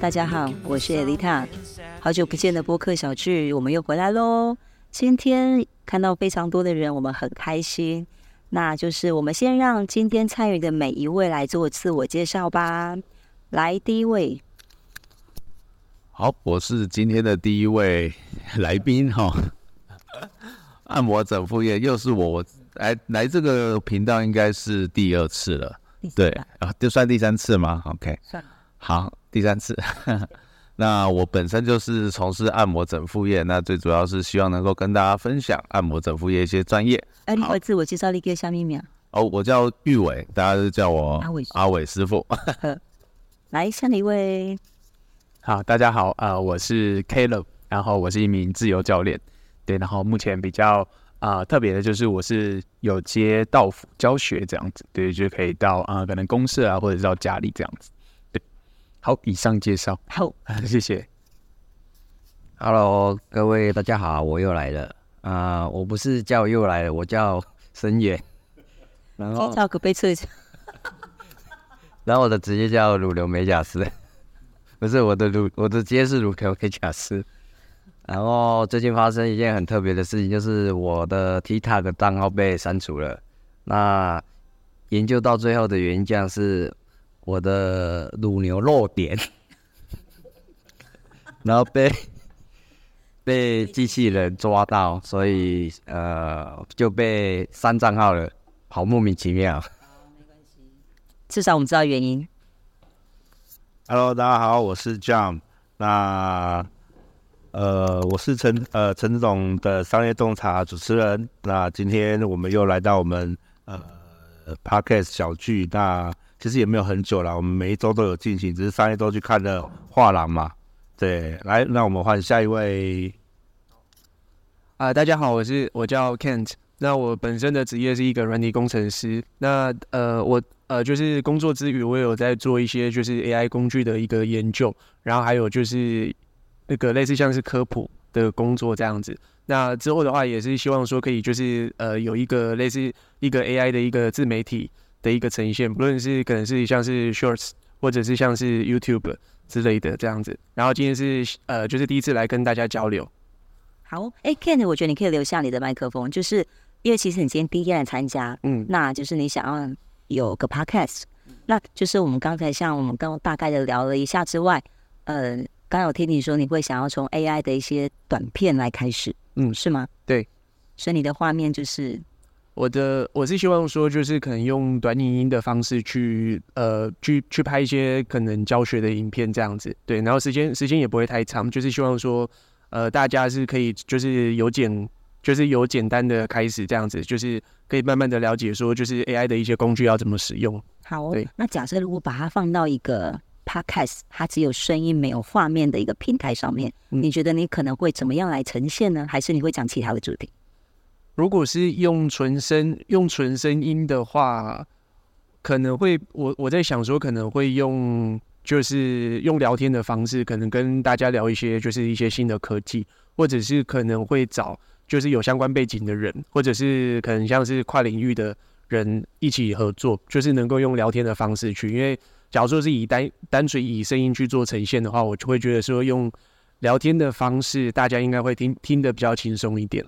大家好，我是艾丽塔，好久不见的播客小聚，我们又回来喽。今天看到非常多的人，我们很开心。那就是我们先让今天参与的每一位来做自我介绍吧。来，第一位。好，我是今天的第一位来宾哈。按摩整副业又是我，我来来这个频道应该是第二次了，对啊，就算第三次吗？OK，算好，第三次。那我本身就是从事按摩整复业，那最主要是希望能够跟大家分享按摩整复业一些专业。哎，你会自我介绍你叫什么名？哦，我叫玉伟，大家都叫我阿伟阿伟师傅。来，下一位。好，大家好，呃，我是 Caleb，然后我是一名自由教练，对，然后目前比较啊、呃、特别的就是我是有接到府教学这样子，对，就可以到啊、呃、可能公社啊或者是到家里这样子，对，好，以上介绍，好，谢谢。Hello，各位大家好，我又来了，啊、呃，我不是叫又来了，我叫深远，然后叫个杯测一下，然后我的职业叫乳瘤美甲师。不是我的乳，我的职业是乳瘤美甲师。然后最近发生一件很特别的事情，就是我的 TikTok 账号被删除了。那研究到最后的原因，将是我的乳牛肉点，然后被被机器人抓到，所以呃就被删账号了，好莫名其妙。没关系，至少我们知道原因。Hello，大家好，我是 John。那呃，我是陈呃陈总的商业洞察主持人。那今天我们又来到我们呃 Podcast 小聚。那其实也没有很久了，我们每一周都有进行，只是上一周去看了画廊嘛。对，来，那我们换下一位。啊、大家好，我是我叫 Kent。那我本身的职业是一个软体工程师。那呃，我。呃，就是工作之余，我有在做一些就是 AI 工具的一个研究，然后还有就是那个类似像是科普的工作这样子。那之后的话，也是希望说可以就是呃有一个类似一个 AI 的一个自媒体的一个呈现，不论是可能是像是 Shorts 或者是像是 YouTube 之类的这样子。然后今天是呃就是第一次来跟大家交流。好，哎，Ken，我觉得你可以留下你的麦克风，就是因为其实你今天第一天来参加，嗯，那就是你想要。有个 podcast，那就是我们刚才像我们刚刚大概的聊了一下之外，呃，刚刚有听你说你会想要从 AI 的一些短片来开始，嗯，是吗？对，所以你的画面就是我的，我是希望说就是可能用短影音的方式去呃去去拍一些可能教学的影片这样子，对，然后时间时间也不会太长，就是希望说呃大家是可以就是有简。就是有简单的开始，这样子就是可以慢慢的了解，说就是 AI 的一些工具要怎么使用。好，对。那假设如果把它放到一个 Podcast，它只有声音没有画面的一个平台上面，嗯，你觉得你可能会怎么样来呈现呢？还是你会讲其他的主题？如果是用纯声用纯声音的话，可能会我我在想说可能会用就是用聊天的方式，可能跟大家聊一些就是一些新的科技，或者是可能会找。就是有相关背景的人，或者是可能像是跨领域的人一起合作，就是能够用聊天的方式去。因为假如说是以单单纯以声音去做呈现的话，我就会觉得说用聊天的方式，大家应该会听听得比较轻松一点。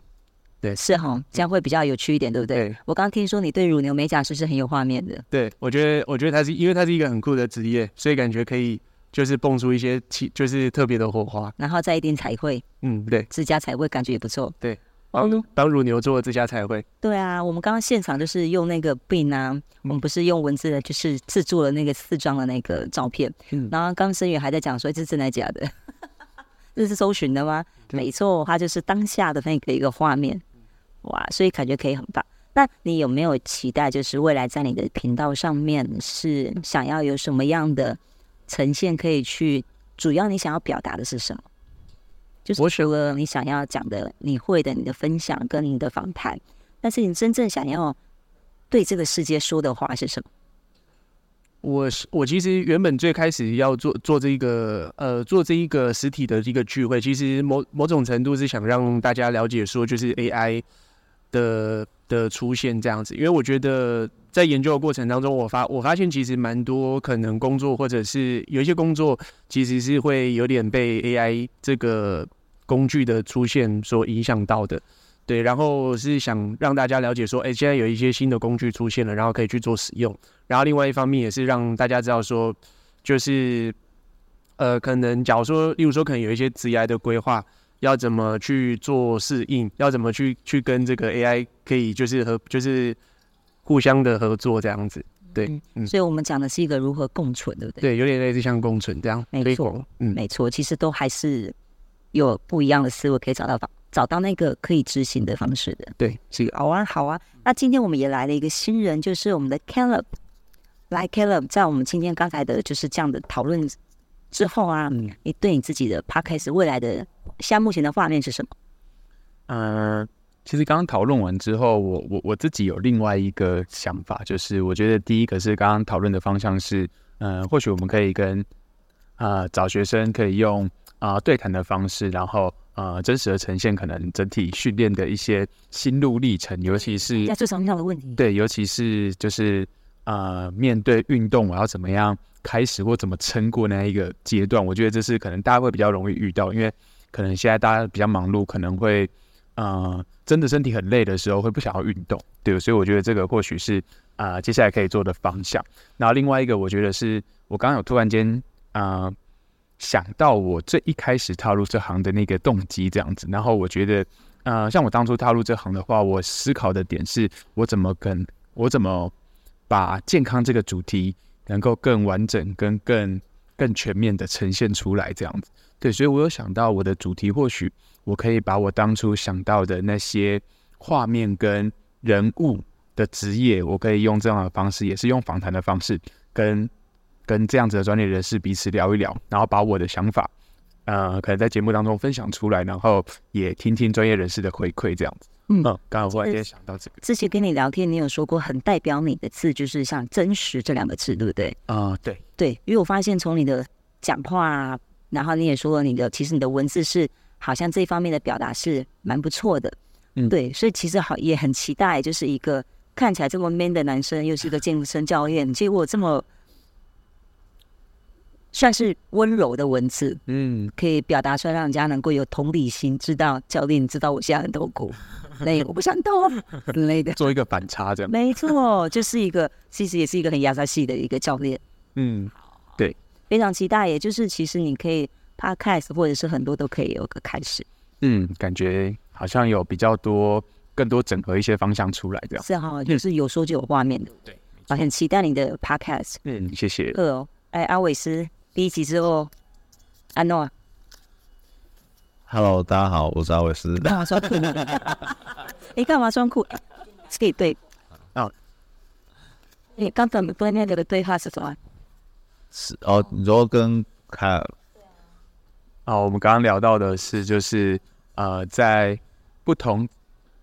对，是哈，这样会比较有趣一点，对不对？对，我刚刚听说你对乳牛美甲师是很有画面的。对，我觉得，我觉得它是因为它是一个很酷的职业，所以感觉可以就是蹦出一些奇就是特别的火花。然后再一点彩绘，嗯，对，指甲彩绘感觉也不错。对。帮帮乳牛做指甲彩绘。对啊，我们刚刚现场就是用那个 Bing 啊，我们不是用文字的，就是制作了那个四张的那个照片。嗯，然后刚声宇还在讲说这是真的假的，这是搜寻的吗？没错，它就是当下的那个一个画面。哇，所以感觉可以很棒。那你有没有期待，就是未来在你的频道上面是想要有什么样的呈现可以去？主要你想要表达的是什么？就是除了你想要讲的、你会的、你的分享跟你的访谈，但是你真正想要对这个世界说的话是什么？我是我其实原本最开始要做做这一个呃做这一个实体的一个聚会，其实某某种程度是想让大家了解说，就是 AI 的的出现这样子，因为我觉得在研究的过程当中，我发我发现其实蛮多可能工作或者是有一些工作其实是会有点被 AI 这个工具的出现所影响到的。对，然后是想让大家了解说，哎，现在有一些新的工具出现了，然后可以去做使用。然后另外一方面也是让大家知道说，就是呃，可能假如说，例如说，可能有一些职业的规划。要怎么去做适应？要怎么去去跟这个 AI 可以就是和就是互相的合作这样子？对，嗯，嗯，所以我们讲的是一个如何共存，对不对？对，有点类似像共存这样。没错，嗯，没错，其实都还是有不一样的思维，可以找到方找到那个可以执行的方式的。对，是好啊，好啊。那今天我们也来了一个新人，就是我们的 Caleb。来，Caleb，在我们今天刚才的就是这样的讨论之后啊，嗯，你对你自己的 Podcast 未来的。现在目前的画面是什么？嗯、呃，其实刚刚讨论完之后，我我我自己有另外一个想法，就是我觉得第一个是刚刚讨论的方向是，嗯、呃，或许我们可以跟啊、呃、找学生可以用啊、呃、对谈的方式，然后呃真实的呈现可能整体训练的一些心路历程，尤其是在最常遇到的问题，对，尤其是就是呃面对运动，我要怎么样开始或怎么撑过那一个阶段，我觉得这是可能大家会比较容易遇到，因为。可能现在大家比较忙碌，可能会，呃，真的身体很累的时候，会不想要运动，对，所以我觉得这个或许是啊、接下来可以做的方向。然后另外一个，我觉得是我刚刚有突然间啊、呃、想到我最一开始踏入这行的那个动机这样子。然后我觉得，呃，像我当初踏入这行的话，我思考的点是我怎么跟我怎么把健康这个主题能够更完整跟更更全面的呈现出来这样子。对，所以我有想到我的主题，或许我可以把我当初想到的那些画面跟人物的职业，我可以用这样的方式，也是用访谈的方式，跟跟这样子的专业人士彼此聊一聊，然后把我的想法，呃，可能在节目当中分享出来，然后也听听专业人士的回馈，这样子。嗯，刚好忽然间想到这个。之前跟你聊天，你有说过很代表你的字，就是像“真实”这两个字，对不对？啊、呃，对对，因为我发现从你的讲话啊。然后你也说了，你的其实你的文字是好像这方面的表达是蛮不错的，嗯，对，所以其实好也很期待，就是一个看起来这么 man 的男生，又是一个健身教练，结果这么算是温柔的文字，嗯，可以表达出来，让人家能够有同理心，知道教练知道我现在很痛苦，累，我不想动 之类的，做一个反差，这样没错，就是一个其实也是一个很亚萨系的一个教练，嗯。对非常期待，也就是其实你可以 podcast 或者是很多都可以有个开始。嗯，感觉好像有比较多、更多整合一些方向出来这样。是哈，就是有说就有画面的。对，啊，很期待你的 podcast。嗯，谢谢。呃哦，哎，阿伟斯第一集之后，安诺。Hello，大家好，我是阿伟斯。干嘛装酷？你 干嘛装酷？可以对。哦。你刚才跟那个的对话是什么？是哦，你说跟凯尔，啊，我们刚刚聊到的是，就是呃，在不同，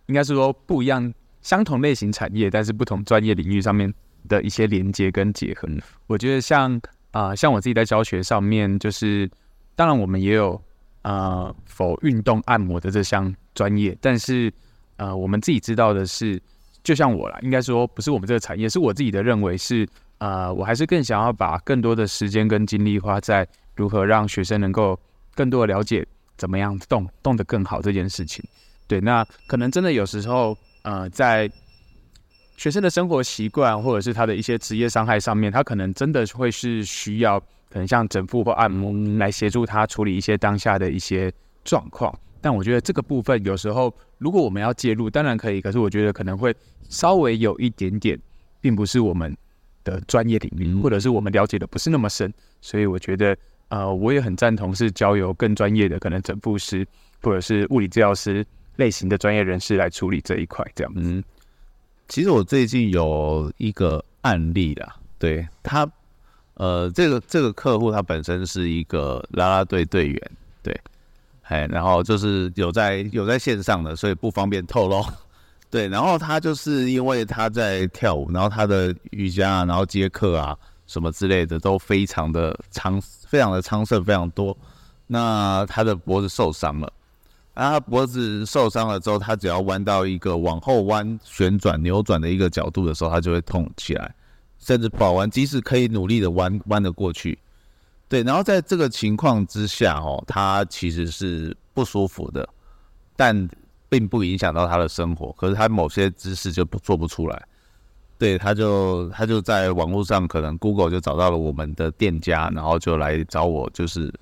应该是说不一样、相同类型产业，但是不同专业领域上面的一些连接跟结合。我觉得像啊、像我自己在教学上面，就是当然我们也有呃，否运动按摩的这项专业，但是呃，我们自己知道的是，就像我啦，应该说不是我们这个产业，是我自己的认为是。呃，我还是更想要把更多的时间跟精力花在如何让学生能够更多的了解怎么样动动得更好这件事情。对，那可能真的有时候，呃，在学生的生活习惯或者是他的一些职业伤害上面，他可能真的会是需要可能像整复或按摩来协助他处理一些当下的一些状况。但我觉得这个部分有时候如果我们要介入，当然可以，可是我觉得可能会稍微有一点点，并不是我们。的专业领域，或者是我们了解的不是那么深，所以我觉得，呃，我也很赞同是交由更专业的，可能整复师或者是物理治疗师类型的专业人士来处理这一块。这样，嗯，其实我最近有一个案例啦，对他，呃，这个这个客户他本身是一个啦啦队队员，对，哎，然后就是有在有在线上的，所以不方便透露。对，然后他就是因为他在跳舞，然后他的瑜伽啊，然后接客啊什么之类的都非常的昌，非常的昌盛，非常多。那他的脖子受伤了，啊，他脖子受伤了之后，他只要弯到一个往后弯、旋转、扭转的一个角度的时候，他就会痛起来，甚至保完，即使可以努力的弯弯得过去，对。然后在这个情况之下，哦，他其实是不舒服的，但并不影响到他的生活。可是他某些姿势就不做不出来，对，他就他就在网络上可能 Google 就找到了我们的店家，然后就来找我，就是。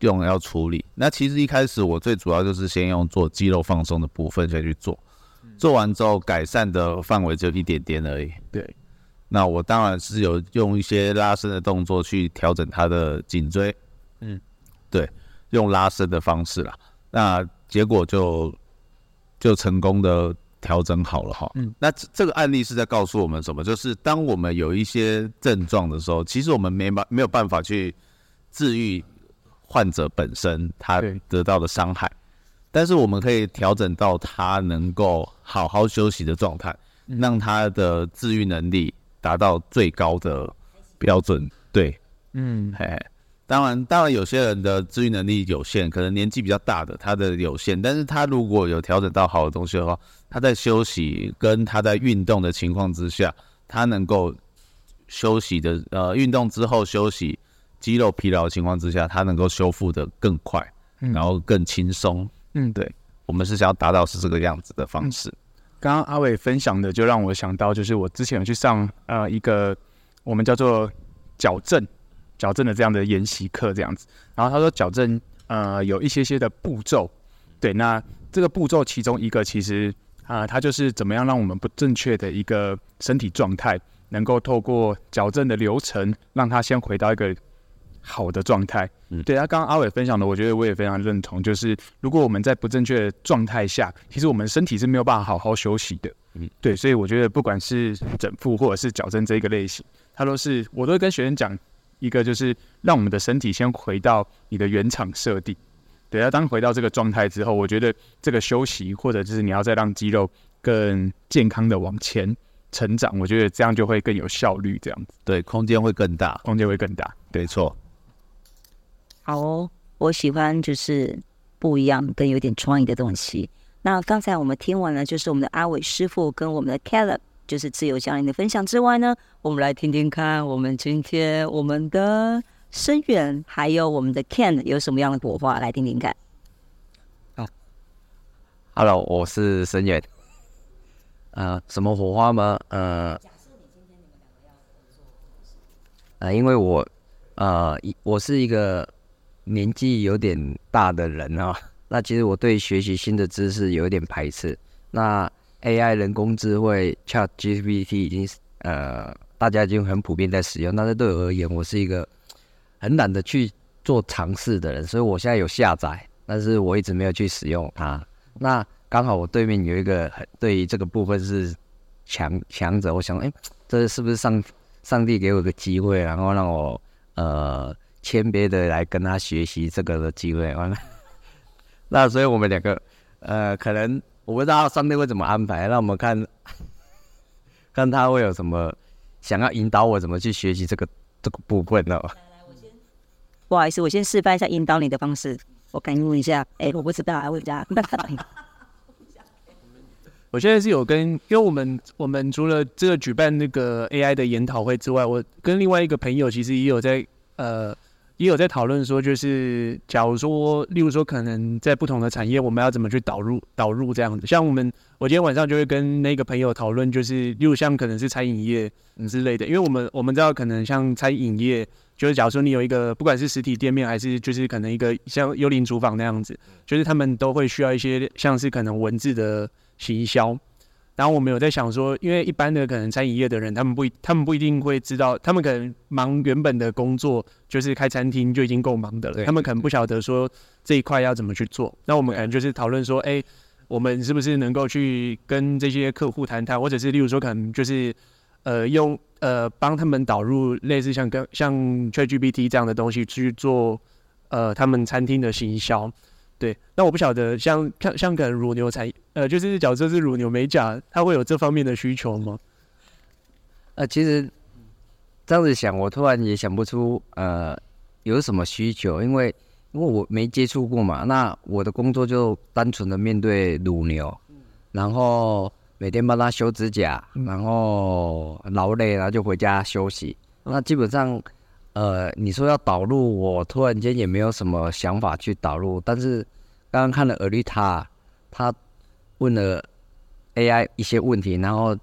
用要处理，那其实一开始我最主要就是先用做肌肉放松的部分先去做，做完之后改善的范围就一点点而已。对，那我当然是有用一些拉伸的动作去调整他的颈椎，嗯，对，用拉伸的方式啦，那结果就就成功的调整好了哈。嗯，那这个案例是在告诉我们什么？就是当我们有一些症状的时候，其实我们没办没有办法去治愈。患者本身他得到的伤害，但是我们可以调整到他能够好好休息的状态，让他的治愈能力达到最高的标准。对，嗯，嘿嘿，当然，当然有些人的治愈能力有限，可能年纪比较大的他的有限，但是他如果有调整到好的东西的话，他在休息跟他在运动的情况之下，他能够休息的呃运动之后休息。肌肉疲劳的情况之下，它能够修复的更快，然后更轻松。嗯，对，我们是想要达到是这个样子的方式。刚刚阿伟分享的，就让我想到，就是我之前有去上呃一个我们叫做矫正矫正的这样的研习课，这样子。然后他说矫正呃有一些些的步骤，对，那这个步骤其中一个其实啊、呃，它就是怎么样让我们不正确的一个身体状态，能够透过矫正的流程，让它先回到一个。好的状态，嗯，对，他刚刚阿伟分享的，我觉得我也非常认同。就是如果我们在不正确的状态下，其实我们身体是没有办法好好休息的，嗯，对，所以我觉得不管是整复或者是矫正这一个类型，他都是我都会跟学生讲一个，就是让我们的身体先回到你的原厂设定。对，要当回到这个状态之后，我觉得这个休息或者就是你要再让肌肉更健康的往前成长，我觉得这样就会更有效率，这样子，对，空间会更大，空间会更大，没错。好哦，我喜欢就是不一样跟有点创意的东西。那刚才我们听完了，就是我们的阿伟师傅跟我们的 Caleb，就是自由教练的分享之外呢，我们来听听看，我们今天我们的声远还有我们的 Ken 有什么样的火花，来听听看。好，Hello，我是深远。呃，什么火花吗？呃，呃，因为我呃，我是一个。年纪有点大的人啊，那其实我对学习新的知识有点排斥。那 AI 人工智慧 ChatGPT 已经呃，大家已经很普遍在使用。但是对我而言，我是一个很懒得去做尝试的人，所以我现在有下载，但是我一直没有去使用它。那刚好我对面有一个很对于这个部分是强强者，我想，哎，这是不是上上帝给我个机会，然后让我呃。谦卑的来跟他学习这个的机会，完了，那所以我们两个，呃，可能我不知道上帝会怎么安排，让我们看，看他会有什么想要引导我怎么去学习这个这个部分呢？来来，我先，不好意思，我先示范一下引导你的方式，我感应一下，哎，我不知道啊，我家，我现在是有跟，因为我们我们除了这个举办那个 AI 的研讨会之外，我跟另外一个朋友其实也有在，呃。也有在讨论说，就是假如说，例如说，可能在不同的产业，我们要怎么去导入导入这样子。像我们，我今天晚上就会跟那个朋友讨论，就是例如像可能是餐饮业之类的，因为我们我们知道，可能像餐饮业，就是假如说你有一个不管是实体店面，还是就是可能一个像幽灵厨房那样子，就是他们都会需要一些像是可能文字的行销。然后我们有在想说，因为一般的可能餐饮业的人，他们不一，他们不一定会知道，他们可能忙原本的工作，就是开餐厅就已经够忙的了，他们可能不晓得说这一块要怎么去做。那我们可能就是讨论说，哎，我们是不是能够去跟这些客户谈谈，或者是例如说，可能就是呃用呃帮他们导入类似像跟像 ChatGPT 这样的东西去做呃他们餐厅的行销。对，那我不晓得像像像可能乳牛才呃，就是假设是乳牛美甲，它会有这方面的需求吗？呃，其实这样子想，我突然也想不出呃有什么需求，因为因为我没接触过嘛，那我的工作就单纯的面对乳牛，然后每天帮他修指甲，然后劳累然后就回家休息。那基本上，呃，你说要导入，我突然间也没有什么想法去导入。但是刚刚看了尔丽塔，他问了 AI 一些问题，然后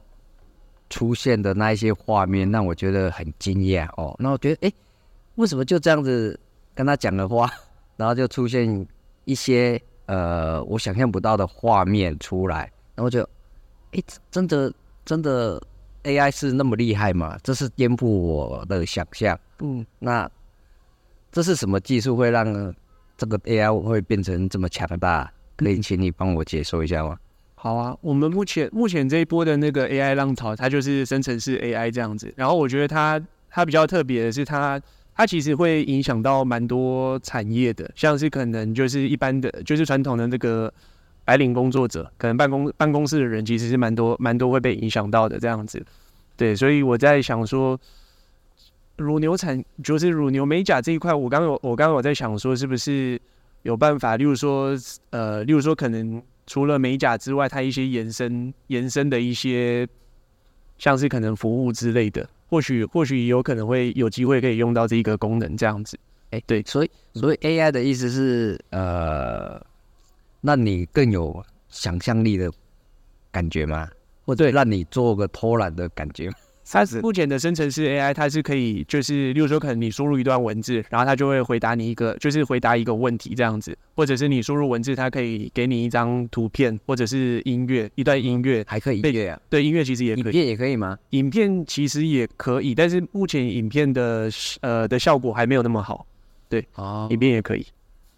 出现的那一些画面，让我觉得很惊讶哦。那我觉得，哎，为什么就这样子跟他讲的话，然后就出现一些呃我想象不到的画面出来？然后就，哎，真的真的。AI 是那么厉害吗？这是颠覆我的想象。嗯，那这是什么技术会让这个 AI 会变成这么强大？可以请你帮我解说一下吗？好啊，我们目前目前这一波的那个 AI 浪潮，它就是生成式 AI 这样子。然后我觉得它它比较特别的是它，它它其实会影响到蛮多产业的，像是可能就是一般的，就是传统的那个。白领工作者，可能办公办公室的人其实是蛮多蛮多会被影响到的这样子，对，所以我在想说，乳牛产就是乳牛美甲这一块，我刚刚有我刚刚我在想说，是不是有办法，例如说呃，例如说可能除了美甲之外，它一些延伸延伸的一些，像是可能服务之类的，或许或许有可能会有机会可以用到这一个功能这样子，哎、欸，对，所以所以 AI 的意思是呃。那你更有想象力的感觉吗？或者让你做个偷懒的感觉？它是目前的生成式 AI，它是可以，就是，例如说，可能你输入一段文字，然后它就会回答你一个，就是回答一个问题这样子，或者是你输入文字，它可以给你一张图片，或者是音乐，一段音乐还可以音乐啊？对，音乐其实也可以，影片也可以吗？影片其实也可以，但是目前影片的呃的效果还没有那么好。对，哦，影片也可以。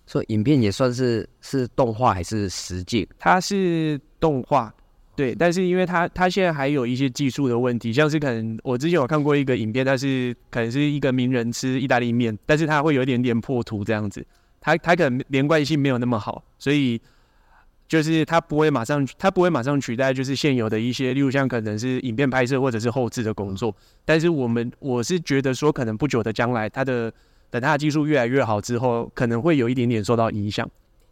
所以影片也算是是动画还是实景？它是动画，对。但是因为它它现在还有一些技术的问题，像是可能我之前有看过一个影片，它是可能是一个名人吃意大利面，但是它会有一点点破图这样子，它它可能连贯性没有那么好，所以就是它不会马上它不会马上取代就是现有的一些，例如像可能是影片拍摄或者是后置的工作。但是我们我是觉得说，可能不久的将来它的。等它的技术越来越好之后，可能会有一点点受到影响。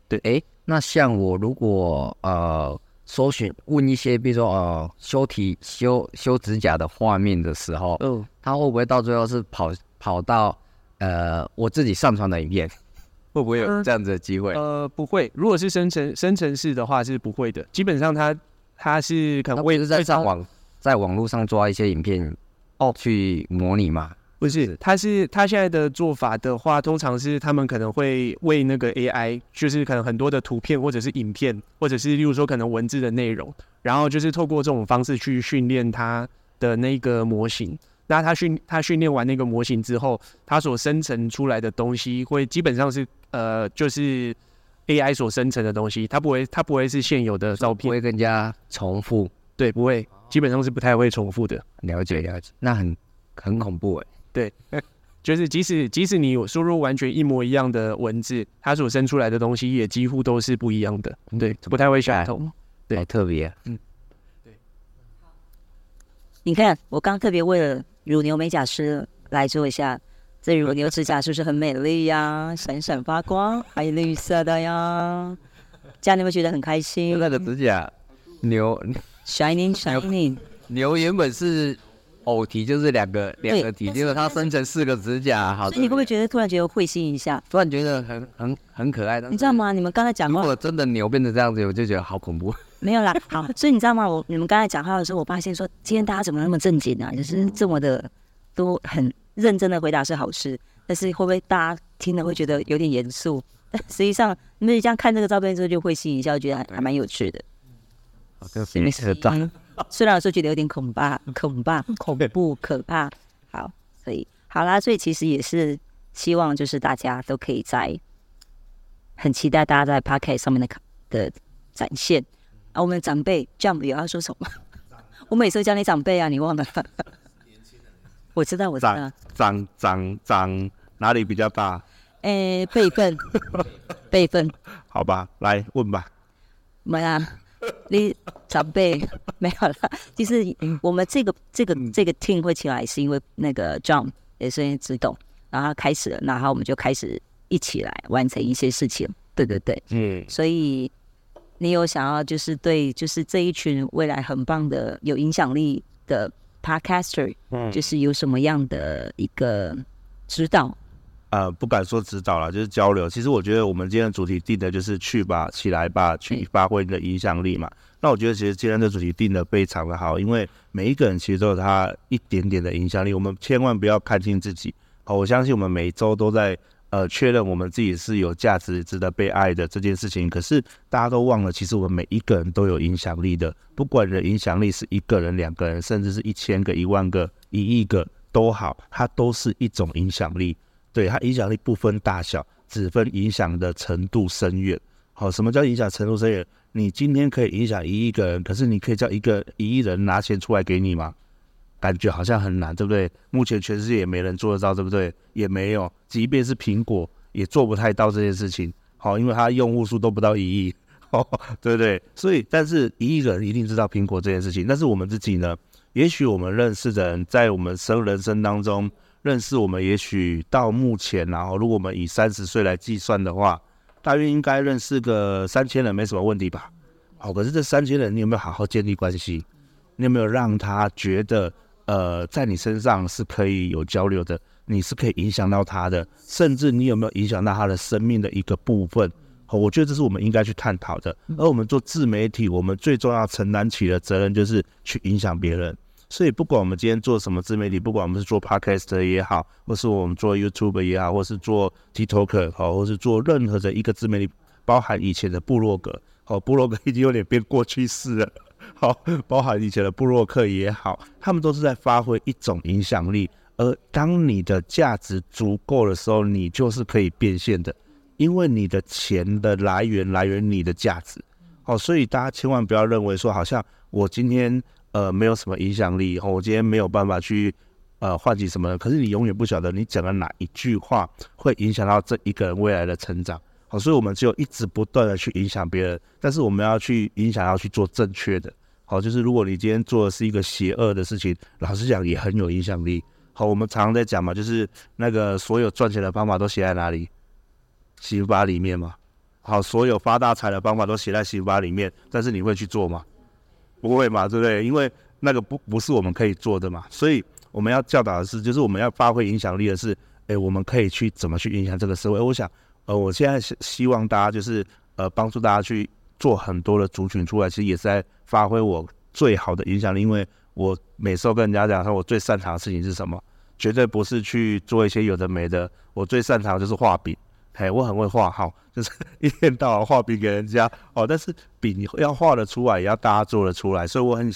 对，哎、欸，那像我如果呃搜寻问一些，比如说呃修体修修指甲的画面的时候，嗯，他会不会到最后是跑跑到呃我自己上传的影片？会不会有这样子的机会？呃，不会。如果是生成生成式的话是不会的。基本上它它是可能会是在上网在网络上抓一些影片哦去模拟嘛。不是，他是他现在的做法的话，通常是他们可能会为那个 AI，就是可能很多的图片或者是影片，或者是例如说可能文字的内容，然后就是透过这种方式去训练它的那个模型。那他训他训练完那个模型之后，他所生成出来的东西会基本上是呃，就是 AI 所生成的东西，它不会它不会是现有的照片，不会更加重复。对，不会，基本上是不太会重复的。了解了解，那很很恐怖哎。对，就是即使即使你有输入完全一模一样的文字，它所生出来的东西也几乎都是不一样的，对，不太会相同，对，好特别，嗯，对。你看，我刚特别为了乳牛美甲师来做一下，这乳牛指甲是不是很美丽呀？闪闪发光，还有绿色的呀，这样你会觉得很开心。那个指甲牛，shining shining，牛原本是。偶蹄就是两个两个蹄，结果它生成四个指甲，好。所以你会不会觉得突然觉得会心一下？突然觉得很很很可爱的。你知道吗？你们刚才讲话，如果真的牛变成这样子，我就觉得好恐怖。没有啦，好。所以你知道吗？我你们刚才讲话的时候，我发现说今天大家怎么那么正经啊？就是这么的都很认真的回答是好事，但是会不会大家听了会觉得有点严肃？但 实际上，你们这样看这个照片之后就会心一笑，觉得还还蛮有趣的。好，跟谁合照？虽然有时候觉得有点恐怕、恐怕、恐怖、可怕，好，所以好啦，所以其实也是希望就是大家都可以在很期待大家在 Podcast 上面的的展现啊。我们的长辈 Jump 有要说什么？我每次都叫你长辈啊，你忘了？我知道，我知道，长长长哪里比较大？诶，辈分，辈分，好吧，来问吧。没啊。你长辈 没有了。就是我们这个这个这个 team 会起来，是因为那个 John 也是自动，然后开始了，然后我们就开始一起来完成一些事情。对对对，嗯，所以你有想要就是对，就是这一群未来很棒的有影响力的 podcaster，嗯，就是有什么样的一个指导？呃，不敢说指导了，就是交流。其实我觉得我们今天的主题定的就是去吧，起来吧，去发挥你的影响力嘛。那我觉得其实今天的主题定的非常的好，因为每一个人其实都有他一点点的影响力。我们千万不要看轻自己。好，我相信我们每一周都在呃确认我们自己是有价值、值得被爱的这件事情。可是大家都忘了，其实我们每一个人都有影响力的。不管你的影响力是一个人、两个人，甚至是一千个、一万个、一亿个都好，它都是一种影响力。对，它影响力不分大小，只分影响的程度深远。好，什么叫影响程度深远？你今天可以影响一亿个人，可是你可以叫一个一亿人拿钱出来给你吗？感觉好像很难，对不对？目前全世界也没人做得到，对不对？也没有，即便是苹果也做不太到这件事情。好，因为它用户数都不到一亿，对不对？所以，但是一亿人一定知道苹果这件事情。但是我们自己呢？也许我们认识的人，在我们生人生当中。认识我们，也许到目前，然后如果我们以三十岁来计算的话，大约应该认识个三千人，没什么问题吧？好，可是这三千人，你有没有好好建立关系？你有没有让他觉得，呃，在你身上是可以有交流的，你是可以影响到他的，甚至你有没有影响到他的生命的一个部分？好，我觉得这是我们应该去探讨的。而我们做自媒体，我们最重要承担起的责任就是去影响别人。所以，不管我们今天做什么自媒体，不管我们是做 Podcast 也好，或是我们做 YouTube 也好，或是做 TikTok 好，或是做任何的一个自媒体，包含以前的部落格，好，部落格 已经有点变过去式了，好，包含以前的部落客也好，他们都是在发挥一种影响力。而当你的价值足够的时候，你就是可以变现的，因为你的钱的来源来源你的价值。好，所以大家千万不要认为说，好像我今天。呃，没有什么影响力，哦，我今天没有办法去呃唤起什么。可是你永远不晓得你讲的哪一句话会影响到这一个人未来的成长。好，所以我们只有一直不断的去影响别人，但是我们要去影响，要去做正确的。好，就是如果你今天做的是一个邪恶的事情，老实讲也很有影响力。好，我们常常在讲嘛，就是那个所有赚钱的方法都写在哪里？喜福吧里面嘛。好，所有发大财的方法都写在喜福吧里面，但是你会去做吗？不会嘛，对不对？因为那个不不是我们可以做的嘛，所以我们要教导的是，就是我们要发挥影响力的是，诶，我们可以去怎么去影响这个社会？我想，呃，我现在希希望大家就是呃帮助大家去做很多的族群出来，其实也是在发挥我最好的影响力。因为我每次都跟人家讲说，我最擅长的事情是什么？绝对不是去做一些有的没的，我最擅长的就是画饼。嘿，我很会画，好，就是 一天到晚画饼给人家哦。但是饼要画得出来，也要大家做得出来，所以我很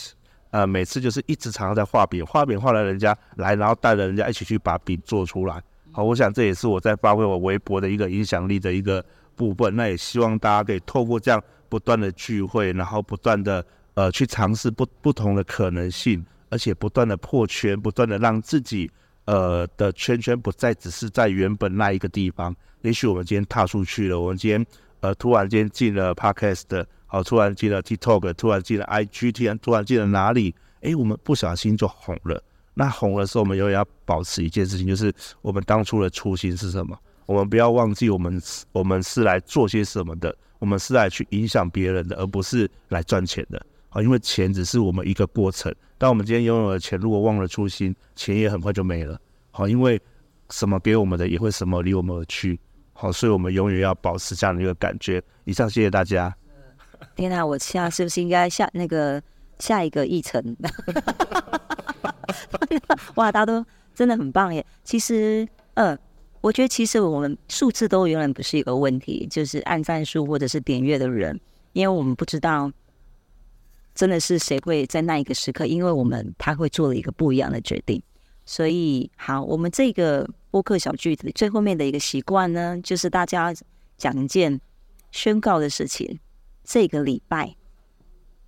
呃，每次就是一直常常在画饼，画饼画了人家来，然后带着人家一起去把饼做出来。好，我想这也是我在发挥我微博的一个影响力的一个部分。那也希望大家可以透过这样不断的聚会，然后不断的呃去尝试不不同的可能性，而且不断的破圈，不断的让自己呃的圈圈不再只是在原本那一个地方。也许我们今天踏出去了，我们今天呃突然间进了 Podcast，好，突然进了 TikTok，突然进了 IG，突然突然进了哪里？诶，我们不小心就红了。那红的时候，我们永远要保持一件事情，就是我们当初的初心是什么？我们不要忘记，我们我们是来做些什么的？我们是来去影响别人的，而不是来赚钱的。啊，因为钱只是我们一个过程。当我们今天拥有了钱，如果忘了初心，钱也很快就没了。好，因为什么给我们的，也会什么离我们而去。好，所以我们永远要保持这样的一个感觉。以上，谢谢大家。天哪，我下是不是应该下那个下一个议程？哇，大家都真的很棒耶！其实，呃，我觉得其实我们数字都永远不是一个问题，就是按赞数或者是点阅的人，因为我们不知道真的是谁会在那一个时刻，因为我们他会做了一个不一样的决定。所以，好，我们这个。播客小句子最后面的一个习惯呢，就是大家讲一件宣告的事情。这个礼拜，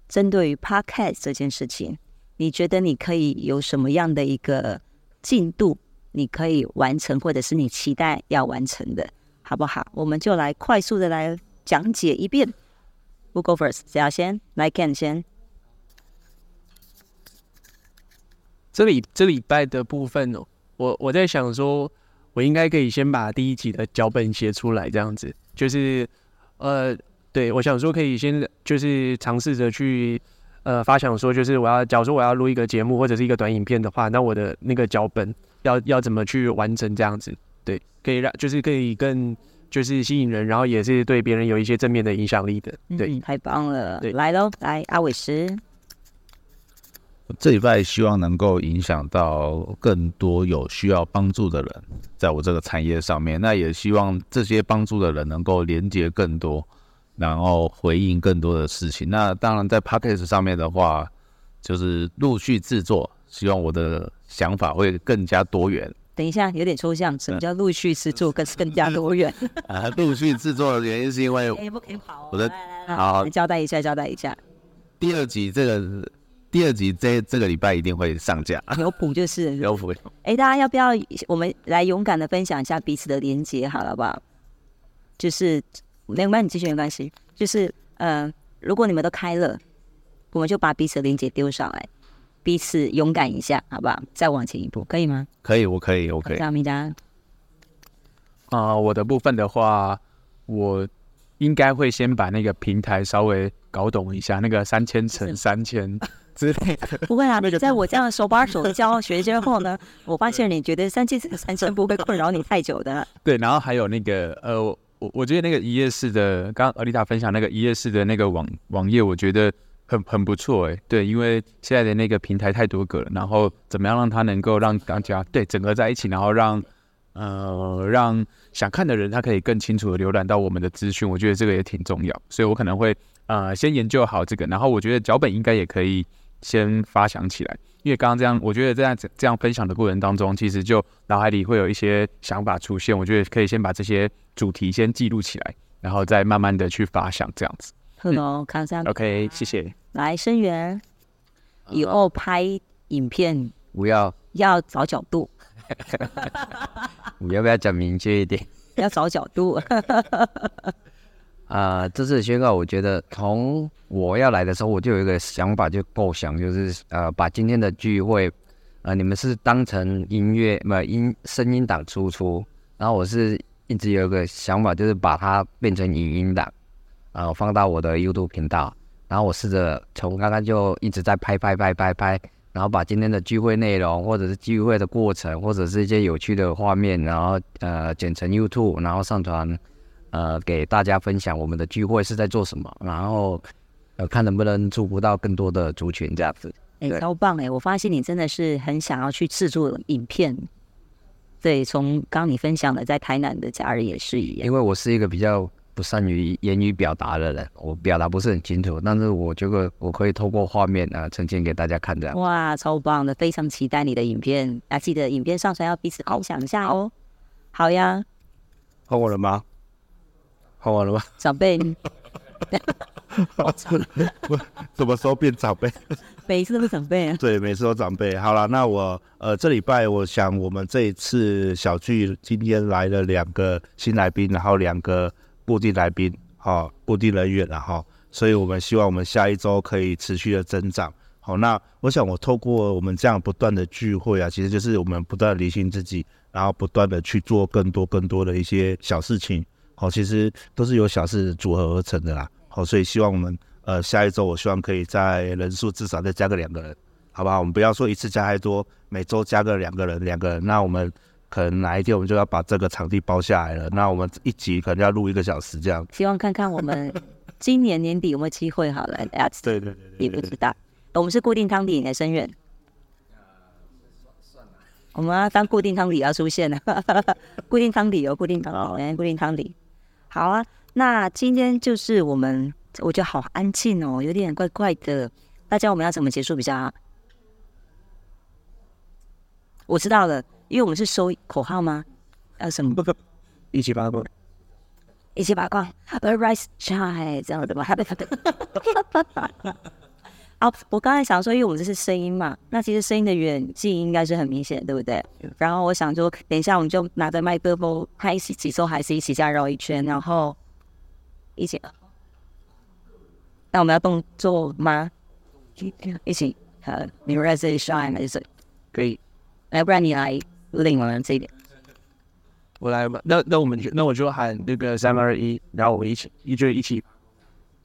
针对于 Podcast 这件事情，你觉得你可以有什么样的一个进度？你可以完成，或者是你期待要完成的，好不好？我们就来快速的来讲解一遍。Who go first？谁要先？来，Ken 先。这里这礼拜的部分哦。我我在想说，我应该可以先把第一集的脚本写出来，这样子就是呃，对我想说可以先就是尝试着去呃发想说，就是我要假如说我要录一个节目或者是一个短影片的话，那我的那个脚本要要怎么去完成这样子？对，可以让就是可以更就是吸引人，然后也是对别人有一些正面的影响力的。对，嗯、太棒了！对来喽，来阿伟师。这礼拜希望能够影响到更多有需要帮助的人，在我这个产业上面。那也希望这些帮助的人能够连接更多，然后回应更多的事情。那当然，在 p a c k a g e 上面的话，就是陆续制作，希望我的想法会更加多元。等一下，有点抽象，什么叫陆续制作更更加多元？啊，陆续制作的原因是因为不可以跑。我的好，交代一下，交代一下。第二集这个。第二集这这个礼拜一定会上架，有谱就是 有谱。哎，大家要不要我们来勇敢的分享一下彼此的连接，好了不好？就是没关系，你继续没关系。就是呃，如果你们都开了，我们就把彼此的连接丢上来，彼此勇敢一下，好不好？再往前一步，可以吗？可以，我可以，我可以。啊、呃，我的部分的话，我应该会先把那个平台稍微搞懂一下，那个三千乘三千。之类的不会啊，在我这样手把手的教学之后呢，我发现你觉得三千这个三千不会困扰你太久的。对，然后还有那个呃，我我觉得那个一页式的，刚刚 Alita 分享那个一页式的那个网网页，我觉得很很不错哎。对，因为现在的那个平台太多个了，然后怎么样让它能够让大家对整合在一起，然后让呃让想看的人他可以更清楚的浏览到我们的资讯，我觉得这个也挺重要，所以我可能会呃先研究好这个，然后我觉得脚本应该也可以。先发想起来，因为刚刚这样，我觉得在这样分享的过程当中，其实就脑海里会有一些想法出现。我觉得可以先把这些主题先记录起来，然后再慢慢的去发想这样子。好喽，康三，OK，谢谢。来，生源，以后拍影片不要 要找角度，你 要不要讲明确一点？要找角度。啊、呃，这次宣告，我觉得从我要来的时候，我就有一个想法，就构想，就是呃，把今天的聚会，呃，你们是当成音乐，不音声音档输出，然后我是一直有一个想法，就是把它变成影音档，呃放到我的 YouTube 频道，然后我试着从刚刚就一直在拍拍拍拍拍，然后把今天的聚会内容，或者是聚会的过程，或者是一些有趣的画面，然后呃剪成 YouTube，然后上传。呃，给大家分享我们的聚会是在做什么，然后呃，看能不能触及到更多的族群这样子。哎、欸，超棒哎、欸！我发现你真的是很想要去制作影片。对，从刚你分享的在台南的家人也是一样。因为我是一个比较不善于言语表达的人，我表达不是很清楚，但是我觉得我可以透过画面啊呈现给大家看这样。哇，超棒的！非常期待你的影片啊！记得影片上传要彼此分享一下哦。好呀。换我了吗？换完了吗？长辈，什么时候变长辈？每一次都是长辈啊。对，每次都长辈。好了，那我呃这礼拜我想我们这一次小聚今天来了两个新来宾，然后两个固定来宾，好、哦，固定人员，然后，所以我们希望我们下一周可以持续的增长。好，那我想我透过我们这样不断的聚会啊，其实就是我们不断的理性自己，然后不断的去做更多更多的一些小事情。好，其实都是由小事组合而成的啦。好，所以希望我们呃下一周，我希望可以在人数至少再加个两个人，好不好？我们不要说一次加太多，每周加个两个人，两个人，那我们可能哪一天我们就要把这个场地包下来了。那我们一集可能要录一个小时这样。希望看看我们 今年年底有没有机会好了。对对对，也不知道。我们是固定汤底还是声源？我们要当固定汤底要出现了，固定汤底有，固定汤底，固定汤底。好啊，那今天就是我们，我觉得好安静哦，有点怪怪的。大家我们要怎么结束比较好？我知道了，因为我们是收口号吗？要什么？一起八卦，一起八卦，Rise Shine，这样的吗？哦，我刚才想说，因为我们这是声音嘛，那其实声音的远近应该是很明显，对不对？然后我想说，等一下我们就拿着麦克风，他一起起奏，还是一起这样绕一圈，然后一起。那我们要动作吗？一起，呃，你 Rise Shine 还是可以？来，不然你来领我们这边。我来吧。那那我们就那我就喊那个三二一，然后我们一起，一就一起。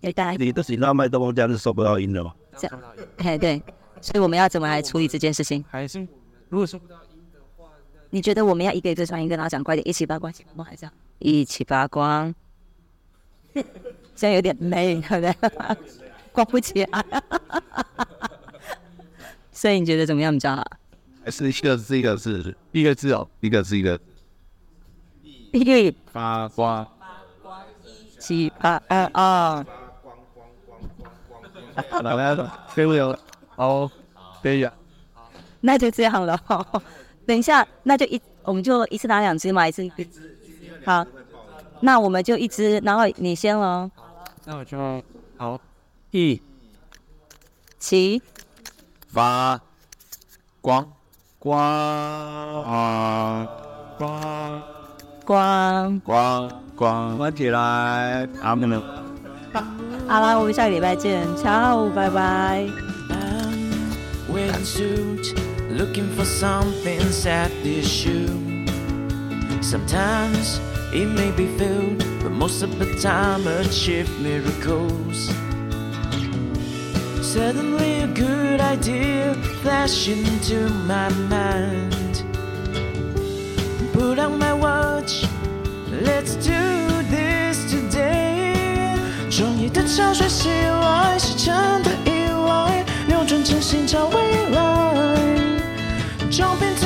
要大家你的你那麦克风这样是收不到音的吗？这样，哎对，所以我们要怎么来处理这件事情？还是如果收不到音的话，你觉得我们要一个一个传一个，然后讲快点，一起发光，还是这样？一起发光，这样有点累，对不对？光不起来。所以你觉得怎么样比较好？还是一个字一个字一个字哦，一个字一个一发光，起发二二。来来来，可以有，好，可以啊。那就这样了。等一下，那就一，我们就一次拿两只嘛，一次。好，那我们就一只，然后你先喽。那我就好，一起发光光啊光光。光光关起来，阿门。好了，我们下个礼拜见，ciao，拜拜。 wearing suit, looking for something's at this shoe. Sometimes it may be filled, but most of the time achieve miracles. Suddenly a good idea flashed into my mind. Put on my watch, let's do 的潮水袭来，是真的意外，扭转真心找未来，装病。